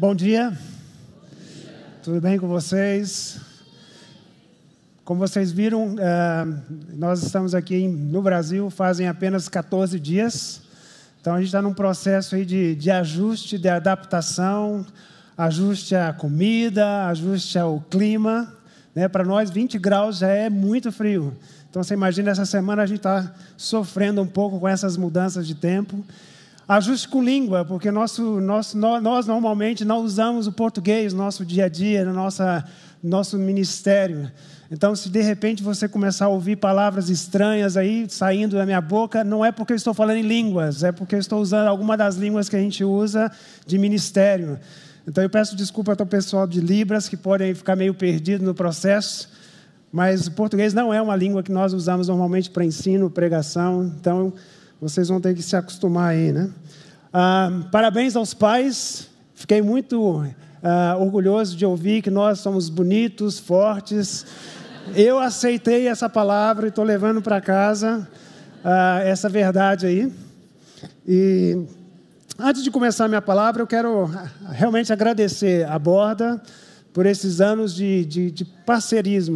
Bom dia. Tudo bem com vocês? Como vocês viram, eh, nós estamos aqui no Brasil fazem apenas 14 dias. Então a gente está num processo aí de, de ajuste, de adaptação, ajuste à comida, ajuste ao clima. Né? Para nós, 20 graus já é muito frio. Então você imagina, essa semana a gente está sofrendo um pouco com essas mudanças de tempo. Ajuste com língua, porque nosso, nosso, nós normalmente não usamos o português no nosso dia a dia, no nossa, nosso ministério. Então, se de repente você começar a ouvir palavras estranhas aí saindo da minha boca, não é porque eu estou falando em línguas, é porque eu estou usando alguma das línguas que a gente usa de ministério. Então, eu peço desculpa ao pessoal de Libras que podem ficar meio perdido no processo, mas o português não é uma língua que nós usamos normalmente para ensino, pregação. Então, vocês vão ter que se acostumar aí, né? Ah, parabéns aos pais. Fiquei muito ah, orgulhoso de ouvir que nós somos bonitos, fortes. Eu aceitei essa palavra e estou levando para casa ah, essa verdade aí. E antes de começar a minha palavra, eu quero realmente agradecer a Borda por esses anos de, de, de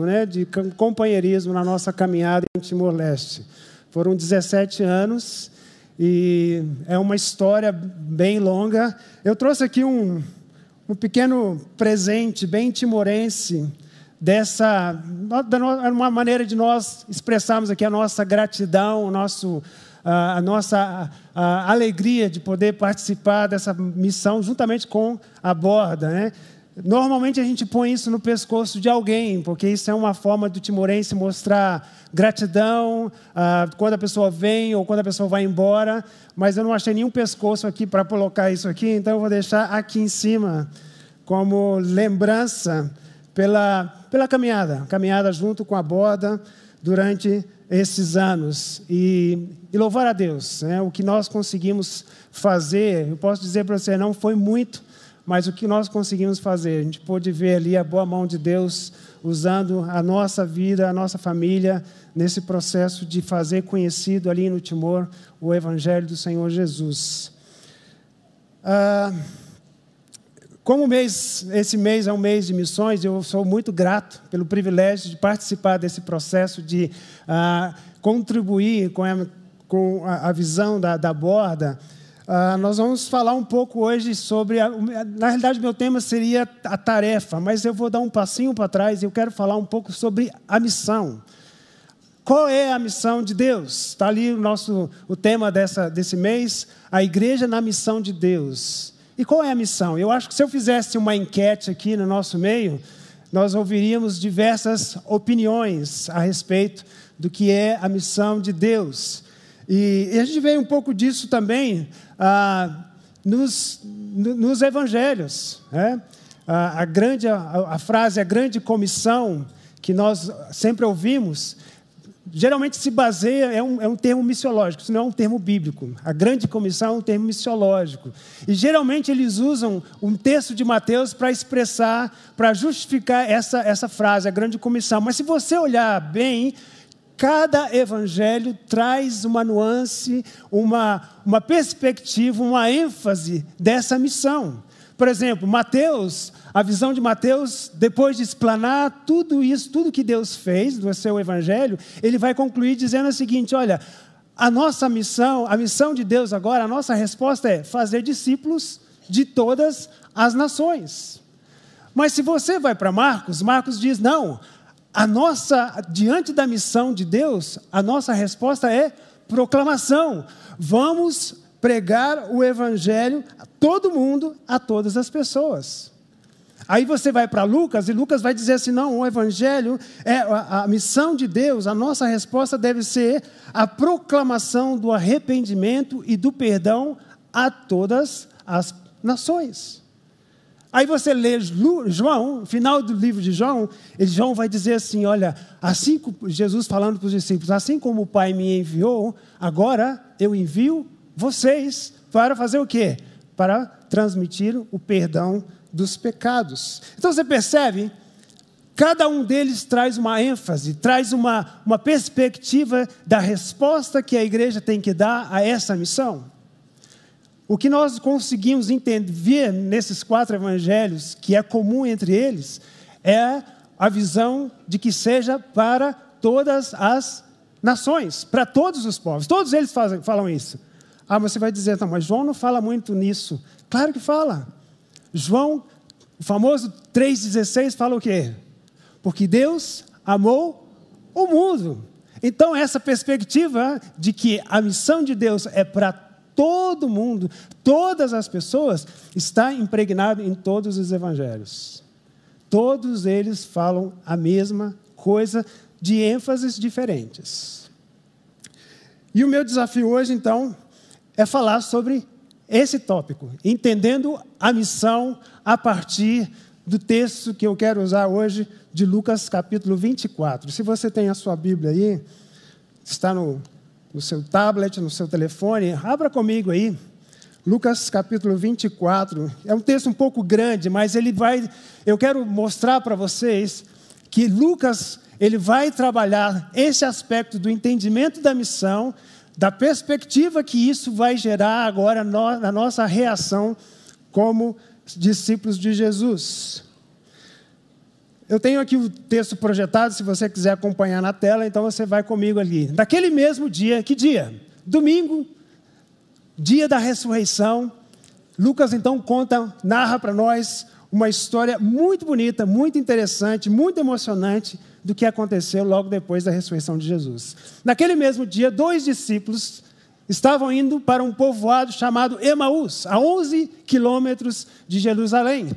né, de companheirismo na nossa caminhada em Timor-Leste. Foram 17 anos e é uma história bem longa. Eu trouxe aqui um, um pequeno presente bem timorense dessa uma maneira de nós expressarmos aqui a nossa gratidão, o nosso a nossa alegria de poder participar dessa missão juntamente com a borda, né? Normalmente a gente põe isso no pescoço de alguém, porque isso é uma forma do timorense mostrar gratidão ah, quando a pessoa vem ou quando a pessoa vai embora, mas eu não achei nenhum pescoço aqui para colocar isso aqui, então eu vou deixar aqui em cima como lembrança pela, pela caminhada, caminhada junto com a borda durante esses anos. E, e louvar a Deus, né? o que nós conseguimos fazer, eu posso dizer para você, não foi muito, mas o que nós conseguimos fazer? A gente pôde ver ali a boa mão de Deus usando a nossa vida, a nossa família, nesse processo de fazer conhecido ali no Timor o Evangelho do Senhor Jesus. Ah, como mês, esse mês é um mês de missões, eu sou muito grato pelo privilégio de participar desse processo, de ah, contribuir com a, com a, a visão da, da borda Uh, nós vamos falar um pouco hoje sobre. A, na realidade, meu tema seria a tarefa, mas eu vou dar um passinho para trás e eu quero falar um pouco sobre a missão. Qual é a missão de Deus? Está ali o nosso o tema dessa, desse mês, a igreja na missão de Deus. E qual é a missão? Eu acho que se eu fizesse uma enquete aqui no nosso meio, nós ouviríamos diversas opiniões a respeito do que é a missão de Deus. E, e a gente vê um pouco disso também ah, nos, nos evangelhos. Né? A, a, grande, a, a frase, a grande comissão, que nós sempre ouvimos, geralmente se baseia, é um, é um termo missiológico, isso não é um termo bíblico. A grande comissão é um termo missiológico. E geralmente eles usam um texto de Mateus para expressar, para justificar essa, essa frase, a grande comissão. Mas se você olhar bem, cada evangelho traz uma nuance, uma, uma perspectiva, uma ênfase dessa missão. Por exemplo, Mateus, a visão de Mateus, depois de explanar tudo isso, tudo que Deus fez do seu evangelho, ele vai concluir dizendo o seguinte: olha, a nossa missão, a missão de Deus agora, a nossa resposta é fazer discípulos de todas as nações. Mas se você vai para Marcos, Marcos diz: não, a nossa, diante da missão de Deus, a nossa resposta é proclamação. Vamos pregar o evangelho a todo mundo, a todas as pessoas. Aí você vai para Lucas e Lucas vai dizer assim: não, o evangelho é a, a missão de Deus, a nossa resposta deve ser a proclamação do arrependimento e do perdão a todas as nações. Aí você lê João, final do livro de João, João vai dizer assim: olha, assim Jesus falando para os discípulos, assim como o Pai me enviou, agora eu envio vocês para fazer o quê? Para transmitir o perdão dos pecados. Então você percebe? Cada um deles traz uma ênfase, traz uma, uma perspectiva da resposta que a igreja tem que dar a essa missão. O que nós conseguimos entender nesses quatro evangelhos, que é comum entre eles, é a visão de que seja para todas as nações, para todos os povos. Todos eles fazem, falam isso. Ah, você vai dizer, não, mas João não fala muito nisso. Claro que fala. João, o famoso 3,16, fala o quê? Porque Deus amou o mundo. Então, essa perspectiva de que a missão de Deus é para todo mundo, todas as pessoas, está impregnada em todos os evangelhos. Todos eles falam a mesma coisa de ênfases diferentes. E o meu desafio hoje, então, é falar sobre esse tópico, entendendo a missão a partir do texto que eu quero usar hoje, de Lucas capítulo 24. Se você tem a sua Bíblia aí, está no, no seu tablet, no seu telefone, abra comigo aí. Lucas capítulo 24. É um texto um pouco grande, mas ele vai. Eu quero mostrar para vocês que Lucas ele vai trabalhar esse aspecto do entendimento da missão, da perspectiva que isso vai gerar agora na nossa reação como discípulos de Jesus. Eu tenho aqui o texto projetado, se você quiser acompanhar na tela, então você vai comigo ali. Naquele mesmo dia, que dia? Domingo, dia da ressurreição. Lucas então conta, narra para nós uma história muito bonita, muito interessante, muito emocionante do que aconteceu logo depois da ressurreição de Jesus. Naquele mesmo dia, dois discípulos estavam indo para um povoado chamado Emaús, a 11 quilômetros de Jerusalém.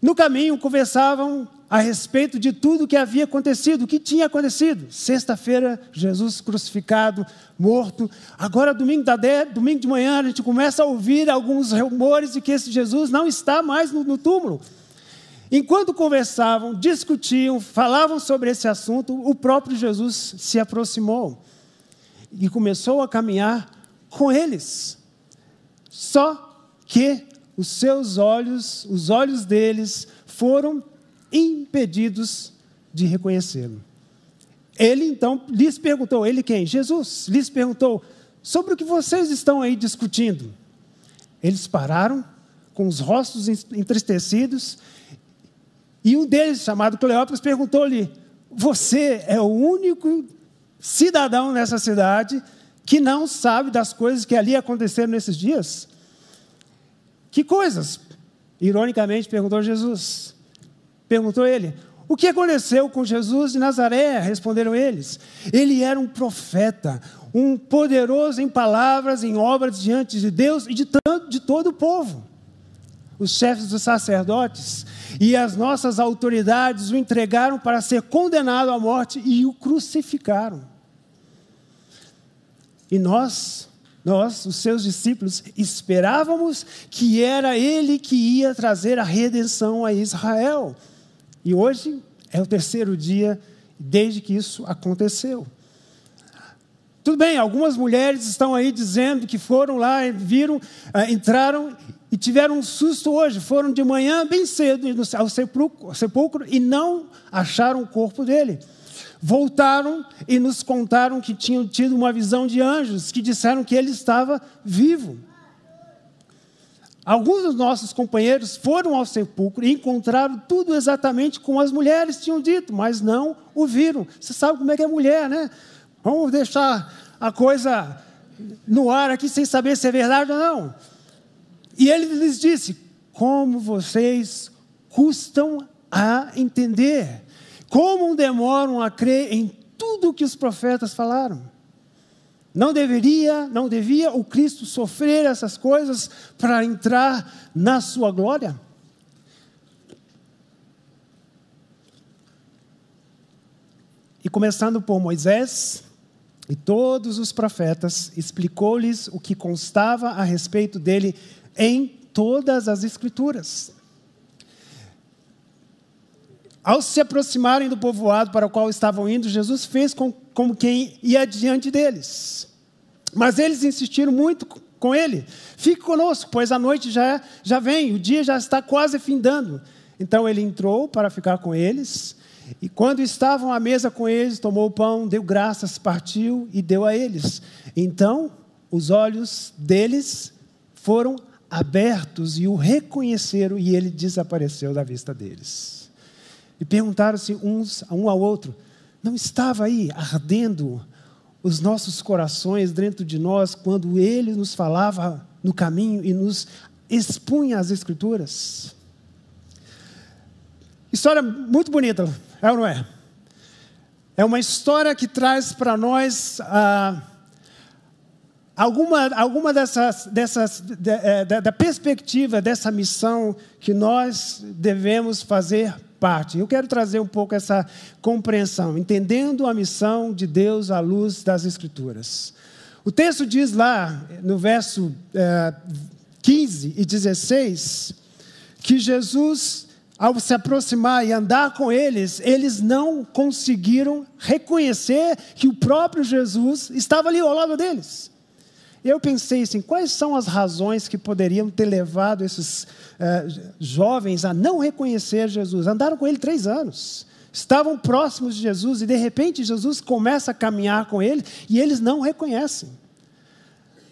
No caminho, conversavam a respeito de tudo o que havia acontecido, o que tinha acontecido. Sexta-feira, Jesus crucificado, morto. Agora, domingo, da de, domingo de manhã, a gente começa a ouvir alguns rumores de que esse Jesus não está mais no, no túmulo. Enquanto conversavam, discutiam, falavam sobre esse assunto, o próprio Jesus se aproximou e começou a caminhar com eles. Só que os seus olhos, os olhos deles, foram impedidos de reconhecê-lo. Ele então lhes perguntou, ele quem? Jesus lhes perguntou sobre o que vocês estão aí discutindo. Eles pararam com os rostos entristecidos e um deles, chamado Cleópatra, perguntou-lhe: Você é o único cidadão nessa cidade que não sabe das coisas que ali aconteceram nesses dias? Que coisas? Ironicamente perguntou Jesus. Perguntou ele: O que aconteceu com Jesus de Nazaré? Responderam eles. Ele era um profeta, um poderoso em palavras, em obras diante de Deus e de, tanto, de todo o povo. Os chefes dos sacerdotes e as nossas autoridades o entregaram para ser condenado à morte e o crucificaram. E nós, nós, os seus discípulos, esperávamos que era ele que ia trazer a redenção a Israel. E hoje é o terceiro dia desde que isso aconteceu. Tudo bem, algumas mulheres estão aí dizendo que foram lá, viram, ah, entraram e tiveram um susto hoje. Foram de manhã bem cedo ao sepulcro, ao sepulcro e não acharam o corpo dele. Voltaram e nos contaram que tinham tido uma visão de anjos que disseram que ele estava vivo. Alguns dos nossos companheiros foram ao sepulcro e encontraram tudo exatamente como as mulheres tinham dito, mas não o viram. Você sabe como é que é mulher, né? Vamos deixar a coisa no ar aqui sem saber se é verdade ou não. E ele lhes disse: Como vocês custam a entender, como demoram a crer em tudo o que os profetas falaram. Não deveria, não devia o Cristo sofrer essas coisas para entrar na sua glória? E começando por Moisés e todos os profetas, explicou-lhes o que constava a respeito dele em todas as Escrituras. Ao se aproximarem do povoado para o qual estavam indo, Jesus fez com, como quem ia diante deles. Mas eles insistiram muito com ele: fique conosco, pois a noite já, já vem, o dia já está quase findando. Então ele entrou para ficar com eles. E quando estavam à mesa com eles, tomou o pão, deu graças, partiu e deu a eles. Então os olhos deles foram abertos e o reconheceram e ele desapareceu da vista deles. E perguntaram-se uns um ao outro: não estava aí ardendo os nossos corações dentro de nós quando ele nos falava no caminho e nos expunha as Escrituras? História muito bonita, é ou não é? É uma história que traz para nós. Ah, alguma, alguma dessas, dessas de, é, da, da perspectiva dessa missão que nós devemos fazer parte. Eu quero trazer um pouco essa compreensão, entendendo a missão de Deus à luz das Escrituras. O texto diz lá, no verso é, 15 e 16, que Jesus, ao se aproximar e andar com eles, eles não conseguiram reconhecer que o próprio Jesus estava ali ao lado deles. Eu pensei assim: quais são as razões que poderiam ter levado esses uh, jovens a não reconhecer Jesus? Andaram com ele três anos, estavam próximos de Jesus e de repente Jesus começa a caminhar com ele e eles não reconhecem.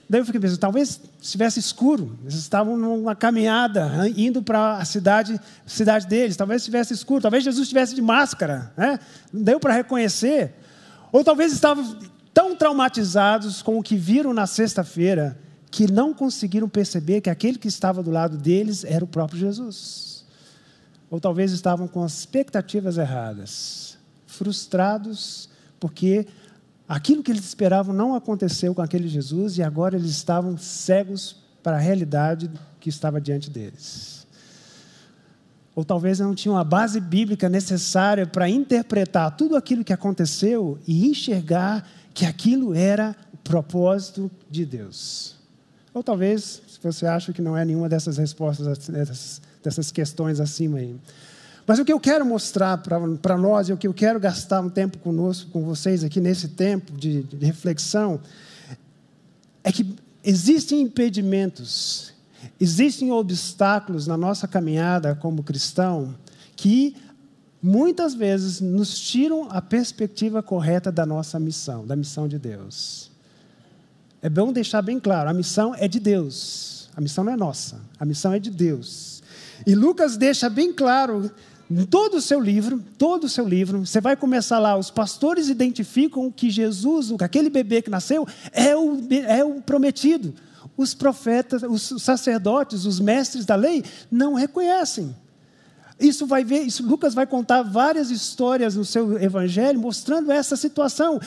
Daí eu fiquei pensando: talvez estivesse escuro, eles estavam numa caminhada indo para a cidade, cidade deles, talvez estivesse escuro, talvez Jesus estivesse de máscara, né? não deu para reconhecer. Ou talvez estava tão traumatizados com o que viram na sexta-feira que não conseguiram perceber que aquele que estava do lado deles era o próprio Jesus. Ou talvez estavam com as expectativas erradas, frustrados porque aquilo que eles esperavam não aconteceu com aquele Jesus e agora eles estavam cegos para a realidade que estava diante deles. Ou talvez não tinham a base bíblica necessária para interpretar tudo aquilo que aconteceu e enxergar que aquilo era o propósito de Deus. Ou talvez, se você acha que não é nenhuma dessas respostas, dessas, dessas questões acima aí. Mas o que eu quero mostrar para nós, e o que eu quero gastar um tempo conosco, com vocês aqui nesse tempo de, de reflexão, é que existem impedimentos, existem obstáculos na nossa caminhada como cristão que muitas vezes nos tiram a perspectiva correta da nossa missão, da missão de Deus. É bom deixar bem claro: a missão é de Deus, a missão não é nossa, a missão é de Deus. E Lucas deixa bem claro em todo o seu livro, todo o seu livro, você vai começar lá, os pastores identificam que Jesus, aquele bebê que nasceu, é o, é o prometido. Os profetas, os sacerdotes, os mestres da lei não reconhecem. Isso vai ver, isso, Lucas vai contar várias histórias no seu evangelho mostrando essa situação.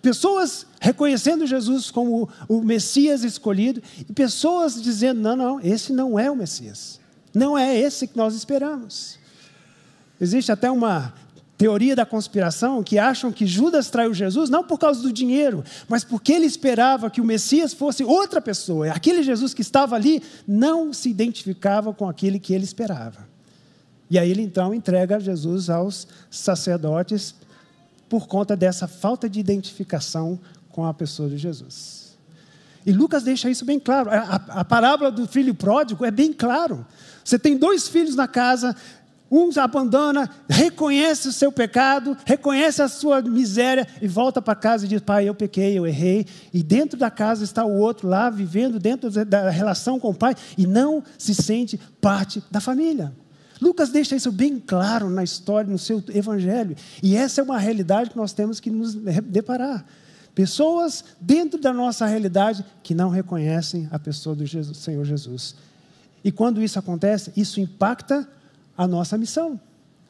Pessoas reconhecendo Jesus como o Messias escolhido e pessoas dizendo: não, não, esse não é o Messias. Não é esse que nós esperamos. Existe até uma teoria da conspiração que acham que Judas traiu Jesus não por causa do dinheiro, mas porque ele esperava que o Messias fosse outra pessoa. Aquele Jesus que estava ali não se identificava com aquele que ele esperava. E aí ele então entrega Jesus aos sacerdotes por conta dessa falta de identificação com a pessoa de Jesus. E Lucas deixa isso bem claro. A, a, parábola do filho pródigo é bem claro. Você tem dois filhos na casa, um abandona, reconhece o seu pecado, reconhece a sua miséria e volta para casa e diz: Pai, eu pequei, eu errei. E dentro da casa está o outro lá, vivendo dentro da relação com o pai e não se sente parte da família. Lucas deixa isso bem claro na história, no seu evangelho. E essa é uma realidade que nós temos que nos deparar. Pessoas dentro da nossa realidade que não reconhecem a pessoa do Jesus, Senhor Jesus. E quando isso acontece, isso impacta a nossa missão,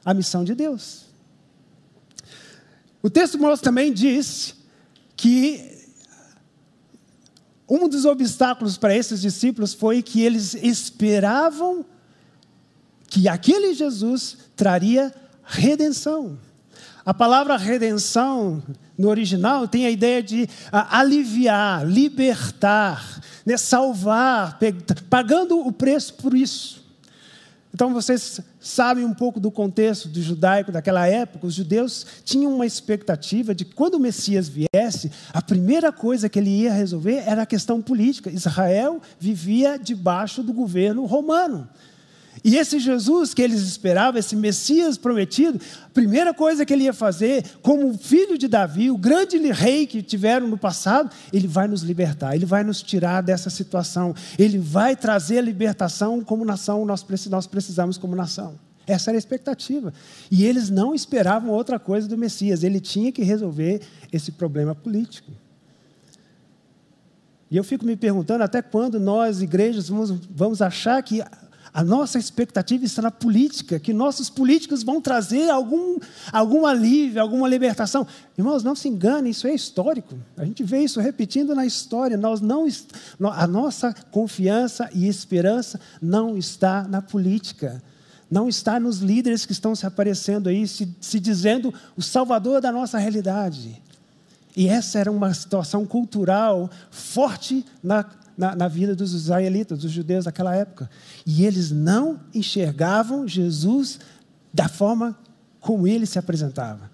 a missão de Deus. O texto também diz que um dos obstáculos para esses discípulos foi que eles esperavam que aquele Jesus traria redenção. A palavra redenção, no original, tem a ideia de aliviar, libertar, né, salvar, pagando o preço por isso. Então vocês sabem um pouco do contexto do judaico daquela época. Os judeus tinham uma expectativa de que quando o Messias viesse, a primeira coisa que ele ia resolver era a questão política. Israel vivia debaixo do governo romano. E esse Jesus que eles esperavam, esse Messias prometido, a primeira coisa que ele ia fazer, como filho de Davi, o grande rei que tiveram no passado, ele vai nos libertar, ele vai nos tirar dessa situação, ele vai trazer a libertação como nação, nós precisamos como nação. Essa era a expectativa. E eles não esperavam outra coisa do Messias, ele tinha que resolver esse problema político. E eu fico me perguntando até quando nós, igrejas, vamos, vamos achar que a nossa expectativa está na política, que nossos políticos vão trazer algum, algum alívio, alguma libertação. Irmãos, não se enganem, isso é histórico. A gente vê isso repetindo na história. Nós não, a nossa confiança e esperança não está na política. Não está nos líderes que estão se aparecendo aí, se, se dizendo o salvador da nossa realidade. E essa era uma situação cultural forte na na, na vida dos israelitas, dos judeus daquela época. E eles não enxergavam Jesus da forma como ele se apresentava.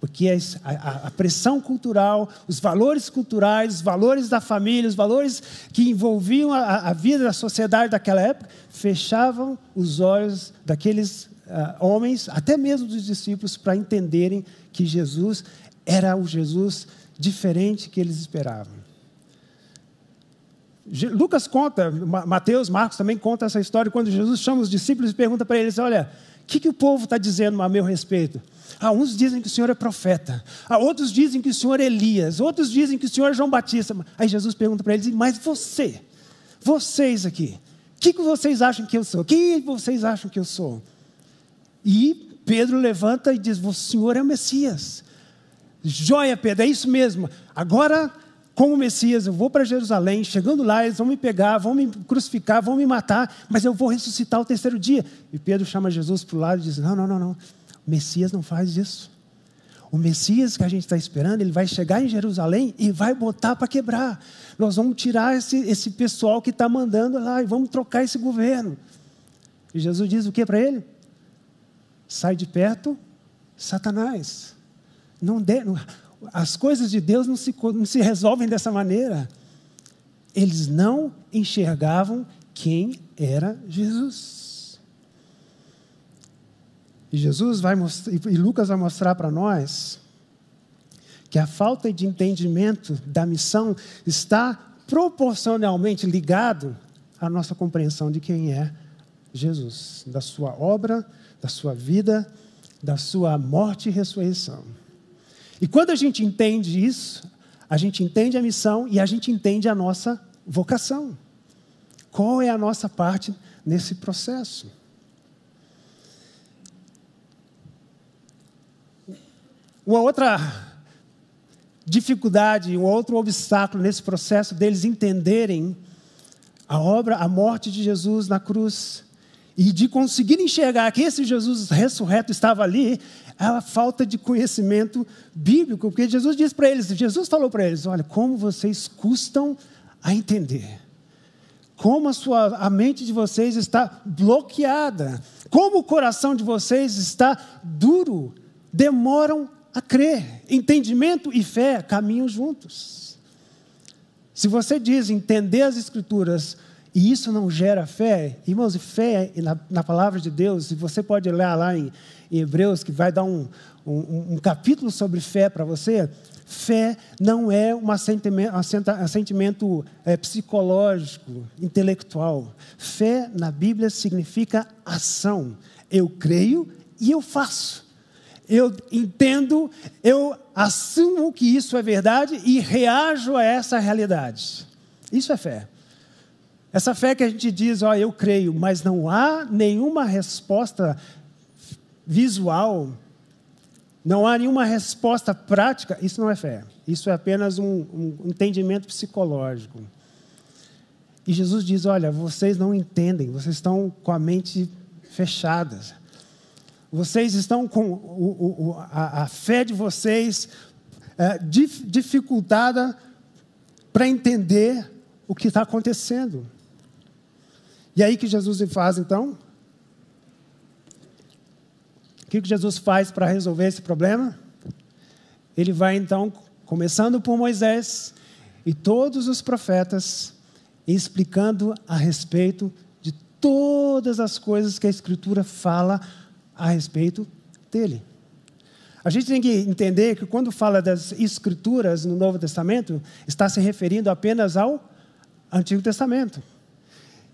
Porque a, a, a, pressão cultural, os valores culturais, os valores da família, os valores que envolviam a, a vida da sociedade daquela época, fechavam os olhos daqueles uh, homens, até mesmo dos discípulos, para entenderem que Jesus era o Jesus diferente que eles esperavam. Lucas conta, Mateus, Marcos também conta essa história, quando Jesus chama os discípulos e pergunta para eles: Olha, o que, que o povo está dizendo a meu respeito? Ah, uns dizem que o Senhor é profeta, ah, outros dizem que o Senhor é Elias, outros dizem que o Senhor é João Batista. Aí Jesus pergunta para eles: Mas você, vocês aqui, o que, que vocês acham que eu sou? O que vocês acham que eu sou? E Pedro levanta e diz: O Senhor é o Messias. Joia, Pedro, é isso mesmo. Agora como Messias, eu vou para Jerusalém, chegando lá, eles vão me pegar, vão me crucificar, vão me matar, mas eu vou ressuscitar o terceiro dia. E Pedro chama Jesus para o lado e diz: Não, não, não, não. O Messias não faz isso. O Messias que a gente está esperando, ele vai chegar em Jerusalém e vai botar para quebrar. Nós vamos tirar esse, esse pessoal que está mandando lá e vamos trocar esse governo. E Jesus diz o que para ele? Sai de perto, Satanás. Não, de, não as coisas de Deus não se, não se resolvem dessa maneira. Eles não enxergavam quem era Jesus. E Jesus vai mostrar, e Lucas vai mostrar para nós que a falta de entendimento da missão está proporcionalmente ligado à nossa compreensão de quem é Jesus, da sua obra, da sua vida, da sua morte e ressurreição. E quando a gente entende isso, a gente entende a missão e a gente entende a nossa vocação. Qual é a nossa parte nesse processo? Uma outra dificuldade, um outro obstáculo nesse processo deles entenderem a obra, a morte de Jesus na cruz e de conseguir enxergar que esse Jesus ressurreto estava ali, a falta de conhecimento bíblico, porque Jesus disse para eles, Jesus falou para eles, olha, como vocês custam a entender. Como a, sua, a mente de vocês está bloqueada. Como o coração de vocês está duro. Demoram a crer. Entendimento e fé caminham juntos. Se você diz entender as Escrituras e isso não gera fé, irmãos, fé na, na palavra de Deus, e você pode ler lá em, em Hebreus, que vai dar um, um, um capítulo sobre fé para você. Fé não é um sentimento, um sentimento é, psicológico, intelectual. Fé na Bíblia significa ação. Eu creio e eu faço. Eu entendo, eu assumo que isso é verdade e reajo a essa realidade. Isso é fé. Essa fé que a gente diz, ó, eu creio, mas não há nenhuma resposta visual, não há nenhuma resposta prática, isso não é fé. Isso é apenas um, um entendimento psicológico. E Jesus diz: Olha, vocês não entendem, vocês estão com a mente fechada. Vocês estão com o, o, a, a, fé de vocês é, dificultada para entender o que está acontecendo. E aí que Jesus faz então? O que Jesus faz para resolver esse problema? Ele vai então, começando por Moisés e todos os profetas, explicando a respeito de todas as coisas que a Escritura fala a respeito dele. A gente tem que entender que quando fala das Escrituras no Novo Testamento, está se referindo apenas ao Antigo Testamento.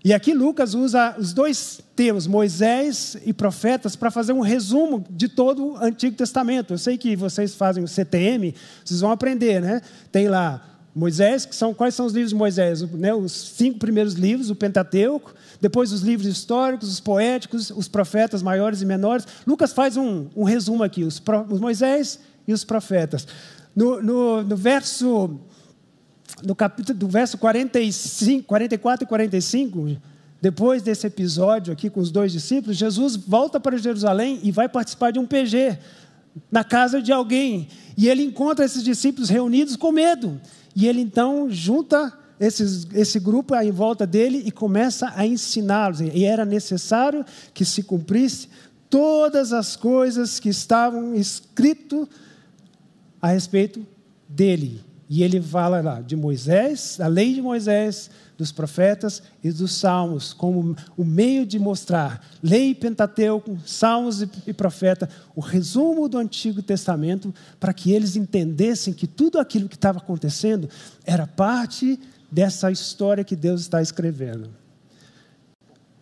E aqui Lucas usa os dois termos, Moisés e profetas, para fazer um resumo de todo o Antigo Testamento. Eu sei que vocês fazem o CTM, vocês vão aprender, né? Tem lá Moisés, que são quais são os livros de Moisés? Né? Os cinco primeiros livros, o Pentateuco, depois os livros históricos, os poéticos, os profetas maiores e menores. Lucas faz um, um resumo aqui: os, os, Moisés e os profetas. No, no, no verso no capítulo do verso 45, 44 e 45, depois desse episódio aqui com os dois discípulos, Jesus volta para Jerusalém e vai participar de um PG na casa de alguém. E ele encontra esses discípulos reunidos com medo. E ele então junta esses, esse grupo em volta dele e começa a ensiná-los. E era necessário que se cumprisse todas as coisas que estavam escritas a respeito dele. E ele fala lá de Moisés, da lei de Moisés, dos profetas e dos salmos, como o meio de mostrar lei, Pentateuco, salmos e, e profeta, o resumo do Antigo Testamento, para que eles entendessem que tudo aquilo que estava acontecendo era parte dessa história que Deus está escrevendo.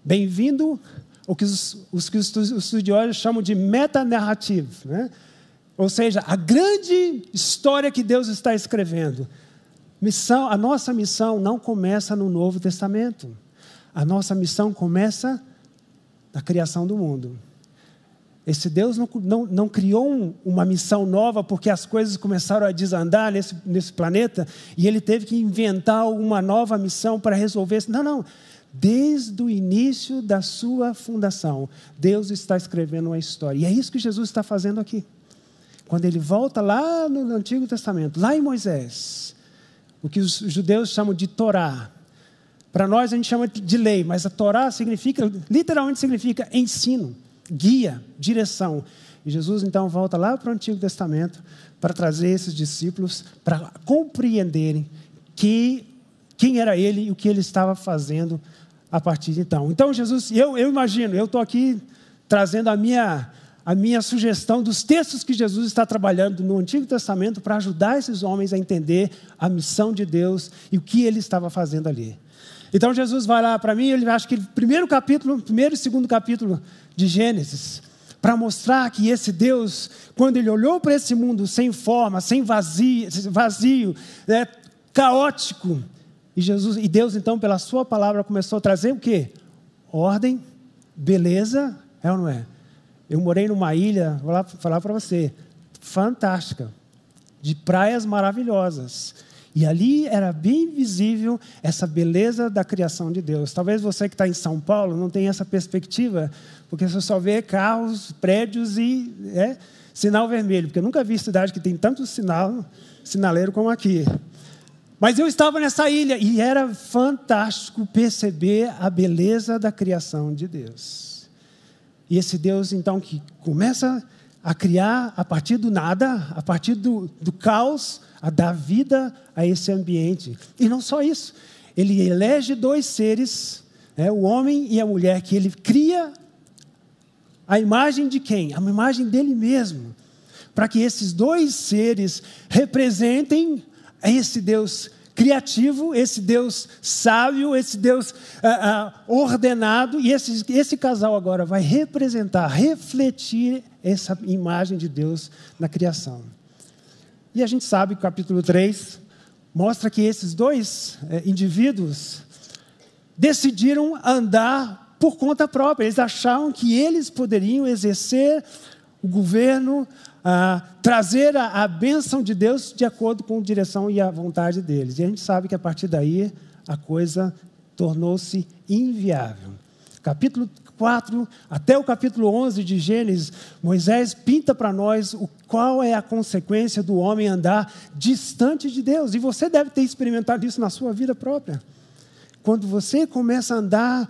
Bem-vindo o que os, os, os estudiosos chamam de metanarrativa, né? Ou seja, a grande história que Deus está escrevendo. Missão, a nossa missão não começa no Novo Testamento. A nossa missão começa na criação do mundo. Esse Deus não, não, não criou um, uma missão nova porque as coisas começaram a desandar nesse, nesse planeta e ele teve que inventar uma nova missão para resolver isso. Não, não. Desde o início da sua fundação, Deus está escrevendo uma história. E é isso que Jesus está fazendo aqui. Quando ele volta lá no Antigo Testamento, lá em Moisés, o que os judeus chamam de Torá. Para nós a gente chama de lei, mas a Torá significa, literalmente significa ensino, guia, direção. E Jesus então volta lá para o Antigo Testamento para trazer esses discípulos para compreenderem que, quem era ele e o que ele estava fazendo a partir de então. Então, Jesus, eu, eu imagino, eu estou aqui trazendo a minha a minha sugestão dos textos que Jesus está trabalhando no Antigo Testamento para ajudar esses homens a entender a missão de Deus e o que ele estava fazendo ali. Então Jesus vai lá para mim, ele acha que primeiro capítulo, primeiro e segundo capítulo de Gênesis, para mostrar que esse Deus, quando ele olhou para esse mundo sem forma, sem vazio, vazio né, caótico, e Jesus e Deus então pela sua palavra começou a trazer o quê? Ordem, beleza, é ou não é? Eu morei numa ilha, vou lá falar para você, fantástica, de praias maravilhosas. E ali era bem visível essa beleza da criação de Deus. Talvez você que está em São Paulo não tenha essa perspectiva, porque você só vê carros, prédios e é, sinal vermelho. Porque eu nunca vi cidade que tem tanto sinal, sinaleiro como aqui. Mas eu estava nessa ilha e era fantástico perceber a beleza da criação de Deus. E esse Deus, então, que começa a criar a partir do nada, a partir do, do caos, a dar vida a esse ambiente. E não só isso, ele elege dois seres, é, o homem e a mulher, que ele cria a imagem de quem? A imagem dele mesmo. Para que esses dois seres representem esse Deus criativo, esse Deus sábio, esse Deus ah, ah, ordenado, e esse, esse casal agora vai representar, refletir essa imagem de Deus na criação. E a gente sabe que o capítulo 3 mostra que esses dois eh, indivíduos decidiram andar por conta própria, eles achavam que eles poderiam exercer o governo, a trazer a, a bênção de Deus de acordo com a direção e a vontade deles. E a gente sabe que a partir daí a coisa tornou-se inviável. Capítulo 4 até o capítulo 11 de Gênesis, Moisés pinta para nós o, qual é a consequência do homem andar distante de Deus. E você deve ter experimentado isso na sua vida própria. Quando você começa a andar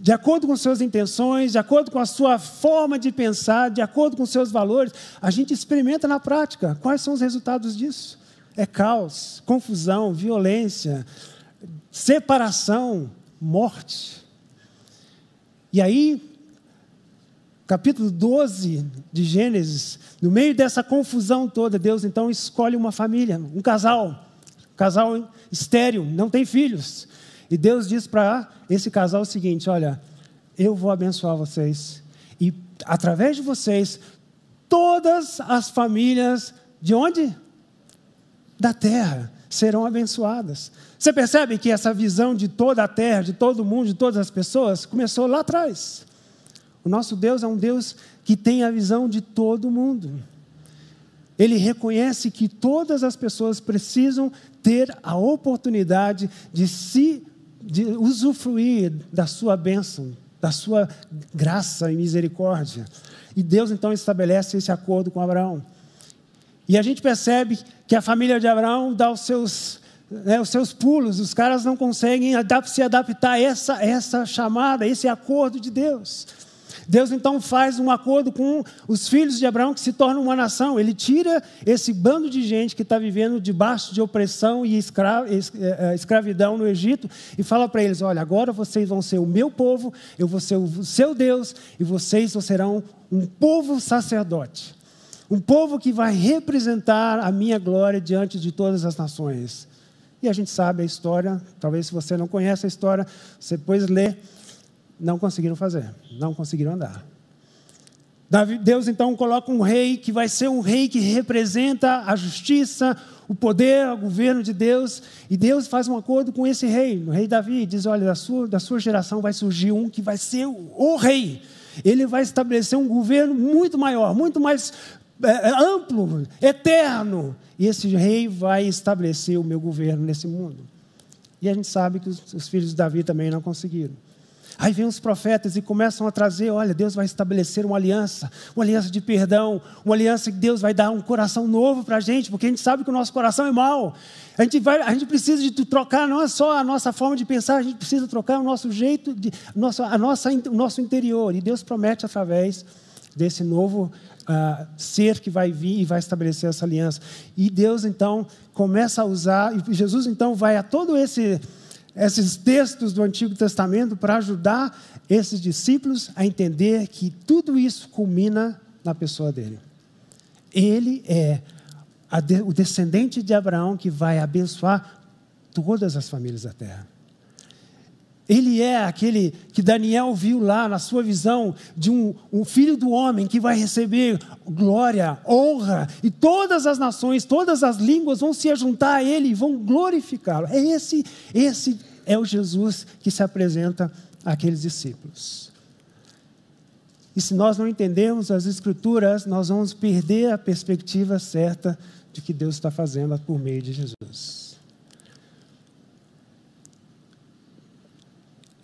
de acordo com suas intenções, de acordo com a sua forma de pensar, de acordo com seus valores, a gente experimenta na prática. Quais são os resultados disso? É caos, confusão, violência, separação, morte. E aí, capítulo 12 de Gênesis, no meio dessa confusão toda, Deus então escolhe uma família, um casal, casal estéreo, não tem filhos. E Deus diz para esse casal o seguinte: Olha, eu vou abençoar vocês, e através de vocês, todas as famílias de onde? Da terra serão abençoadas. Você percebe que essa visão de toda a terra, de todo mundo, de todas as pessoas, começou lá atrás. O nosso Deus é um Deus que tem a visão de todo mundo. Ele reconhece que todas as pessoas precisam ter a oportunidade de se de usufruir da sua bênção, da sua graça e misericórdia. E Deus então estabelece esse acordo com Abraão. E a gente percebe que a família de Abraão dá os seus, né, os seus pulos, os caras não conseguem se adaptar a essa, essa chamada, esse acordo de Deus. Deus então faz um acordo com os filhos de Abraão que se tornam uma nação. Ele tira esse bando de gente que está vivendo debaixo de opressão e escra é, é, escravidão no Egito e fala para eles: Olha, agora vocês vão ser o meu povo, eu vou ser o seu Deus e vocês serão um povo sacerdote. Um povo que vai representar a minha glória diante de todas as nações. E a gente sabe a história, talvez se você não conhece a história, você depois lê, não conseguiram fazer, não conseguiram andar. Deus então coloca um rei que vai ser um rei que representa a justiça, o poder, o governo de Deus, e Deus faz um acordo com esse rei, o rei Davi, diz: Olha, da sua, da sua geração vai surgir um que vai ser o rei. Ele vai estabelecer um governo muito maior, muito mais é, amplo, eterno. E esse rei vai estabelecer o meu governo nesse mundo. E a gente sabe que os, os filhos de Davi também não conseguiram. Aí vem os profetas e começam a trazer: olha, Deus vai estabelecer uma aliança, uma aliança de perdão, uma aliança que Deus vai dar um coração novo para a gente, porque a gente sabe que o nosso coração é mau. A gente, vai, a gente precisa de trocar não é só a nossa forma de pensar, a gente precisa trocar o nosso jeito, de, nosso, a nossa, o nosso interior. E Deus promete através desse novo uh, ser que vai vir e vai estabelecer essa aliança. E Deus então começa a usar, e Jesus então vai a todo esse esses textos do Antigo Testamento para ajudar esses discípulos a entender que tudo isso culmina na pessoa dele. Ele é de, o descendente de Abraão que vai abençoar todas as famílias da terra. Ele é aquele que Daniel viu lá na sua visão de um, um, filho do homem que vai receber glória, honra, e todas as nações, todas as línguas vão se ajuntar a ele e vão glorificá-lo. É esse, esse é o Jesus que se apresenta àqueles discípulos. E se nós não entendermos as Escrituras, nós vamos perder a perspectiva certa de que Deus está fazendo por meio de Jesus.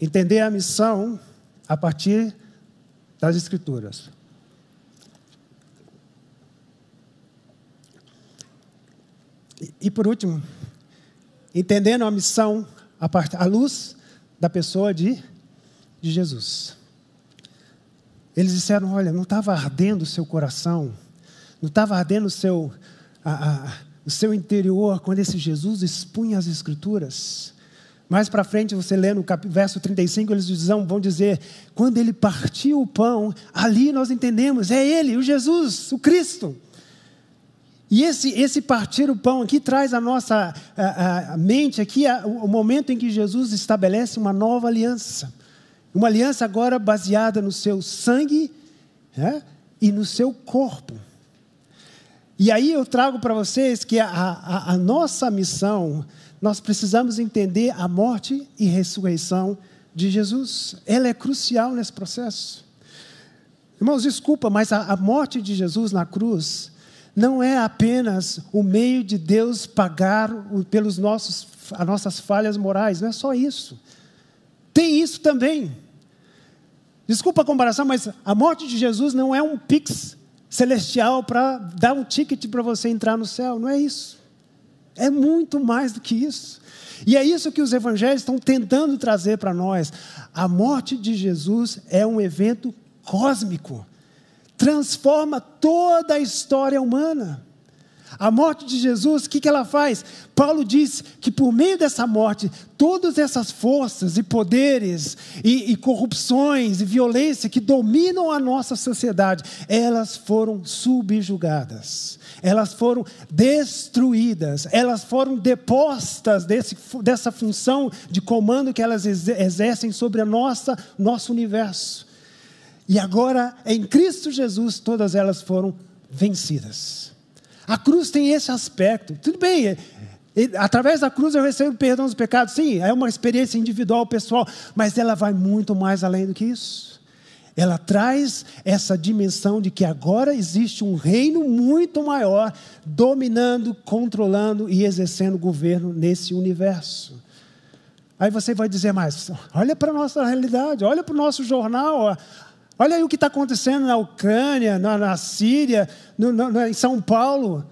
Entender a missão a partir das Escrituras. E, por último, entendendo a missão à luz da pessoa de, de Jesus. Eles disseram: Olha, não estava ardendo o seu coração, não estava ardendo o seu, a, a, o seu interior quando esse Jesus expunha as Escrituras. Mais para frente, você lê no verso 35, eles vão dizer: quando ele partiu o pão, ali nós entendemos, é ele, o Jesus, o Cristo. E esse, esse partir o pão aqui traz a nossa a, a mente aqui a, o momento em que Jesus estabelece uma nova aliança. Uma aliança agora baseada no seu sangue né, e no seu corpo. E aí eu trago para vocês que a, a nossa missão nós precisamos entender a morte e ressurreição de Jesus. Ela é crucial nesse processo. Irmãos, desculpa, mas a, a morte de Jesus na cruz não é apenas o meio de Deus pagar pelos nossos, as nossas falhas morais, não é só isso. Tem isso também. Desculpa a comparação, mas a morte de Jesus não é um pix celestial para dar um ticket para você entrar no céu, não é isso. É muito mais do que isso. E é isso que os evangelhos estão tentando trazer para nós. A morte de Jesus é um evento cósmico. Transforma toda a história humana. A morte de Jesus, o que, que ela faz? Paulo diz que por meio dessa morte, todas essas forças e poderes e, e, corrupções e violência que dominam a nossa sociedade, elas foram subjugadas, elas foram destruídas, elas foram depostas desse, dessa função de comando que elas exercem sobre a nossa nosso universo. E agora, em Cristo Jesus, todas elas foram vencidas. A cruz tem esse aspecto. Tudo bem, é, é, através da cruz eu recebo perdão dos pecados. Sim, é uma experiência individual, pessoal, mas ela vai muito mais além do que isso. Ela traz essa dimensão de que agora existe um reino muito maior dominando, controlando e exercendo governo nesse universo. Aí você vai dizer, mas olha para a nossa realidade, olha para o nosso jornal, Olha aí o que está acontecendo na Ucrânia, na, na Síria, no, no, em São Paulo.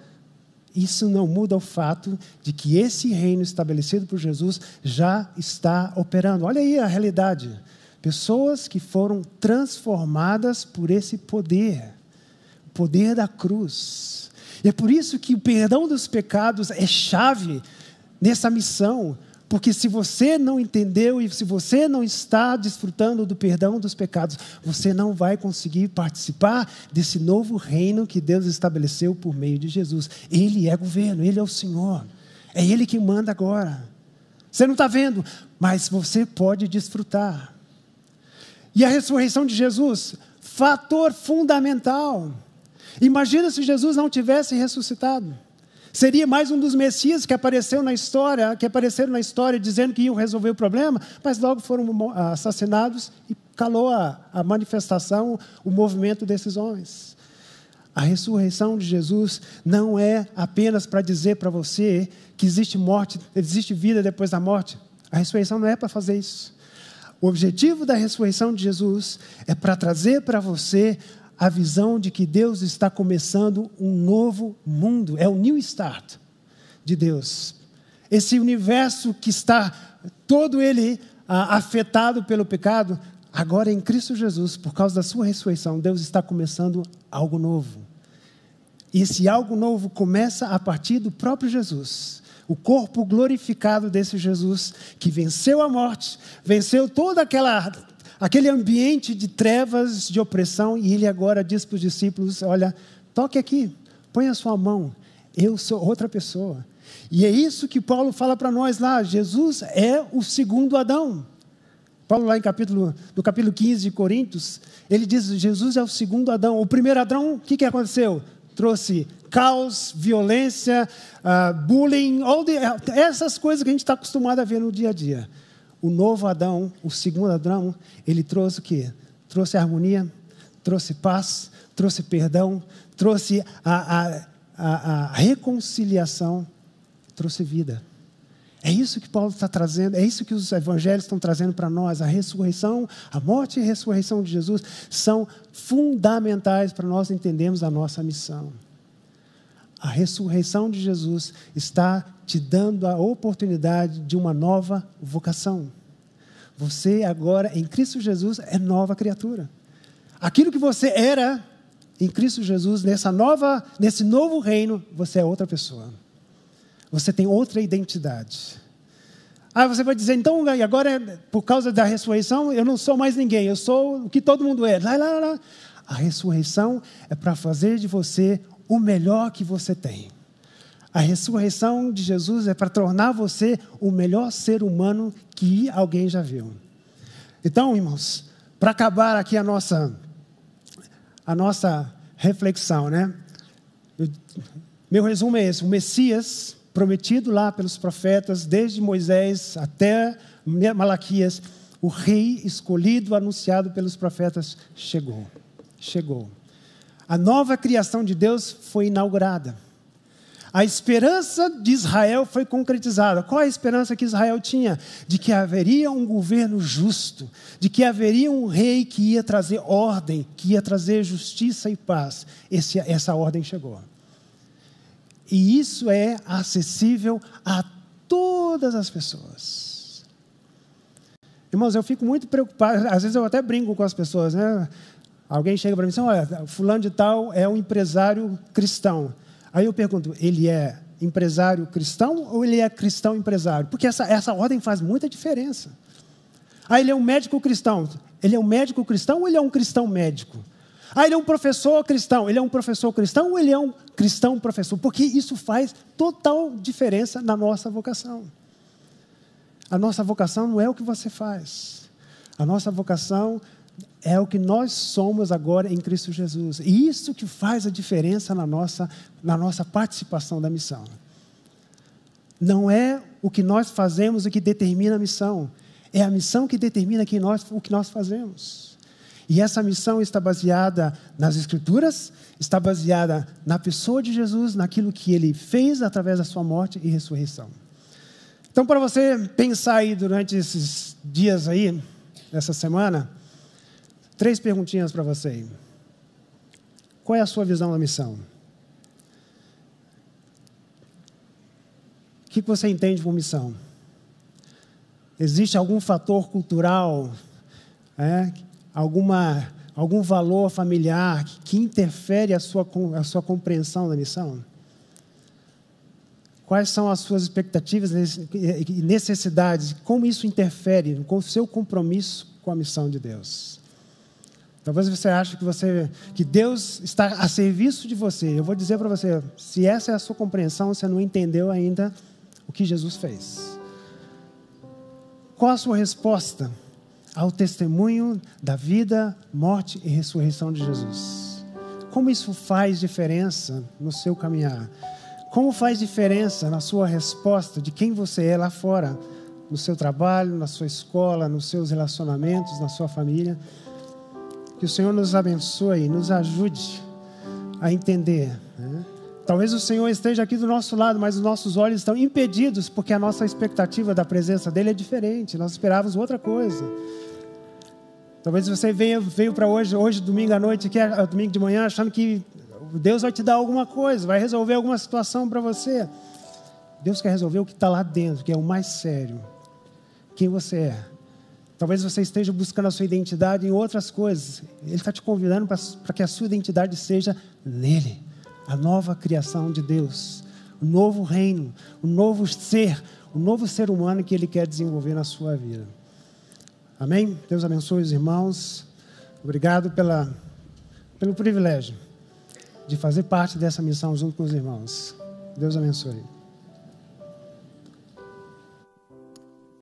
Isso não muda o fato de que esse reino estabelecido por Jesus já está operando. Olha aí a realidade. Pessoas que foram transformadas por esse poder, o poder da cruz. E é por isso que o perdão dos pecados é chave nessa missão, porque se você não entendeu e se você não está desfrutando do perdão dos pecados, você não vai conseguir participar desse novo reino que Deus estabeleceu por meio de Jesus. Ele é governo, Ele é o Senhor. É Ele que manda agora. Você não está vendo, mas você pode desfrutar. E a ressurreição de Jesus, fator fundamental. Imagina se Jesus não tivesse ressuscitado. Seria mais um dos messias que apareceu na história, que apareceram na história dizendo que iam resolver o problema, mas logo foram assassinados e calou a, a manifestação, o movimento desses homens. A ressurreição de Jesus não é apenas para dizer para você que existe morte, existe vida depois da morte. A ressurreição não é para fazer isso. O objetivo da ressurreição de Jesus é para trazer para você a visão de que Deus está começando um novo mundo, é o New Start de Deus. Esse universo que está todo ele ah, afetado pelo pecado, agora em Cristo Jesus, por causa da sua ressurreição, Deus está começando algo novo. E esse algo novo começa a partir do próprio Jesus. O corpo glorificado desse Jesus que venceu a morte, venceu toda aquela aquele ambiente de trevas, de opressão, e ele agora diz para os discípulos: Olha, toque aqui, põe a sua mão, eu sou outra pessoa. E é isso que Paulo fala para nós lá: Jesus é o segundo Adão. Paulo, lá em capítulo, no capítulo 15 de Coríntios, ele diz: Jesus é o segundo Adão. O primeiro Adão, o que, que aconteceu? Trouxe caos, violência, uh, bullying, the, essas coisas que a gente está acostumado a ver no dia a dia o novo Adão, o segundo Adão, ele trouxe o quê? Trouxe harmonia, trouxe paz, trouxe perdão, trouxe a, a, a, a reconciliação, trouxe vida. É isso que Paulo está trazendo, é isso que os evangelhos estão trazendo para nós. A ressurreição, a morte e a ressurreição de Jesus são fundamentais para nós entendermos a nossa missão. A ressurreição de Jesus está te dando a oportunidade de uma nova vocação. Você agora, em Cristo Jesus, é nova criatura. Aquilo que você era em Cristo Jesus, nessa nova, nesse novo reino, você é outra pessoa. Você tem outra identidade. Ah, você vai dizer, então, agora, por causa da ressurreição, eu não sou mais ninguém, eu sou o que todo mundo é. Lá, lá, lá. A ressurreição é para fazer de você o melhor que você tem. A ressurreição de Jesus é para tornar você o melhor ser humano que alguém já viu. Então, irmãos, para acabar aqui a nossa a nossa reflexão, né? Meu resumo é esse: o Messias prometido lá pelos profetas, desde Moisés até Malaquias, o rei escolhido, anunciado pelos profetas, chegou. Chegou. A nova criação de Deus foi inaugurada. A esperança de Israel foi concretizada. Qual a esperança que Israel tinha? De que haveria um governo justo, de que haveria um rei que ia trazer ordem, que ia trazer justiça e paz. Esse, essa ordem chegou. E isso é acessível a todas as pessoas. Irmãos, eu fico muito preocupado, às vezes eu até brinco com as pessoas, né? Alguém chega para mim e diz: Olha, fulano de tal é um empresário cristão. Aí eu pergunto: ele é empresário cristão ou ele é cristão empresário? Porque essa, essa ordem faz muita diferença. Ah, ele é um médico cristão. Ele é um médico cristão ou ele é um cristão médico? Ah, ele é um professor cristão. Ele é um professor cristão ou ele é um cristão professor? Porque isso faz total diferença na nossa vocação. A nossa vocação não é o que você faz. A nossa vocação é o que nós somos agora em Cristo Jesus. E isso que faz a diferença na nossa, na nossa participação da missão. Não é o que nós fazemos o que determina a missão, é a missão que determina que nós, o que nós fazemos. E essa missão está baseada nas Escrituras, está baseada na pessoa de Jesus, naquilo que ele fez através da sua morte e ressurreição. Então, para você pensar aí durante esses dias aí, essa semana, Três perguntinhas para você. Qual é a sua visão da missão? O que você entende por missão? Existe algum fator cultural, é, alguma, algum valor familiar que interfere a sua, a sua compreensão da missão? Quais são as suas expectativas e necessidades? Como isso interfere com o seu compromisso com a missão de Deus? Talvez você ache que, você, que Deus está a serviço de você. Eu vou dizer para você: se essa é a sua compreensão, você não entendeu ainda o que Jesus fez. Qual a sua resposta ao testemunho da vida, morte e ressurreição de Jesus? Como isso faz diferença no seu caminhar? Como faz diferença na sua resposta de quem você é lá fora, no seu trabalho, na sua escola, nos seus relacionamentos, na sua família? Que o Senhor nos abençoe, nos ajude a entender. Né? Talvez o Senhor esteja aqui do nosso lado, mas os nossos olhos estão impedidos porque a nossa expectativa da presença dele é diferente. Nós esperávamos outra coisa. Talvez você venha, veio para hoje, hoje domingo à noite, que é domingo de manhã, achando que Deus vai te dar alguma coisa, vai resolver alguma situação para você. Deus quer resolver o que está lá dentro, que é o mais sério. Quem você é. Talvez você esteja buscando a sua identidade em outras coisas. Ele está te convidando para que a sua identidade seja nele, a nova criação de Deus, o novo reino, o novo ser, o novo ser humano que ele quer desenvolver na sua vida. Amém? Deus abençoe os irmãos. Obrigado pela, pelo privilégio de fazer parte dessa missão junto com os irmãos. Deus abençoe.